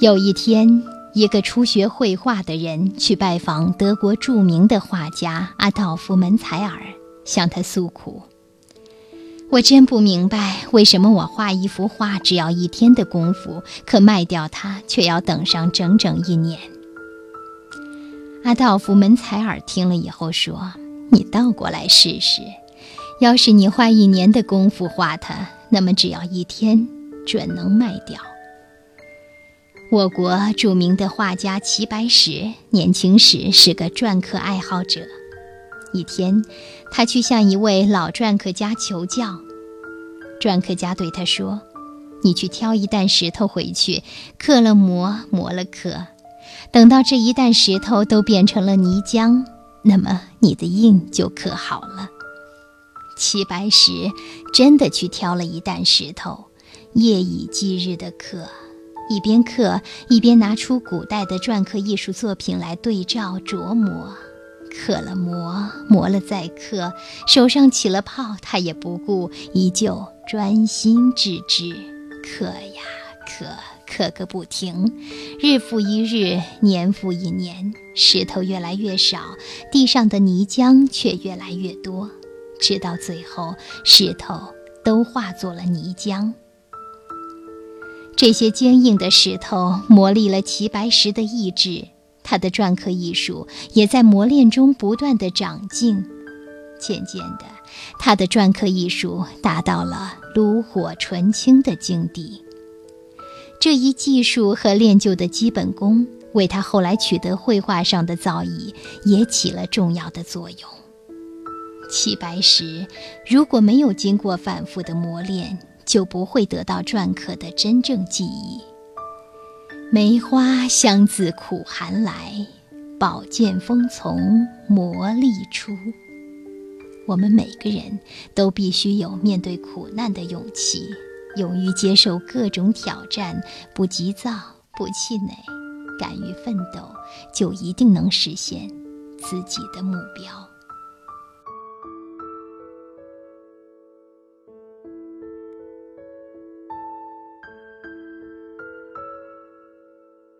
有一天，一个初学绘画的人去拜访德国著名的画家阿道夫·门采尔，向他诉苦：“我真不明白，为什么我画一幅画只要一天的功夫，可卖掉它却要等上整整一年。”阿道夫·门采尔听了以后说：“你倒过来试试，要是你花一年的功夫画它，那么只要一天，准能卖掉。”我国著名的画家齐白石年轻时是个篆刻爱好者。一天，他去向一位老篆刻家求教。篆刻家对他说：“你去挑一担石头回去，刻了磨，磨了刻，等到这一担石头都变成了泥浆，那么你的印就刻好了。”齐白石真的去挑了一担石头，夜以继日地刻。一边刻，一边拿出古代的篆刻艺术作品来对照琢磨，刻了磨，磨了再刻，手上起了泡，他也不顾，依旧专心致志刻呀刻，刻个不停。日复一日，年复一年，石头越来越少，地上的泥浆却越来越多，直到最后，石头都化作了泥浆。这些坚硬的石头磨砺了齐白石的意志，他的篆刻艺术也在磨练中不断的长进。渐渐的，他的篆刻艺术达到了炉火纯青的境地。这一技术和练就的基本功，为他后来取得绘画上的造诣也起了重要的作用。齐白石如果没有经过反复的磨练，就不会得到篆刻的真正记忆。梅花香自苦寒来，宝剑锋从磨砺出。我们每个人都必须有面对苦难的勇气，勇于接受各种挑战，不急躁，不气馁，敢于奋斗，就一定能实现自己的目标。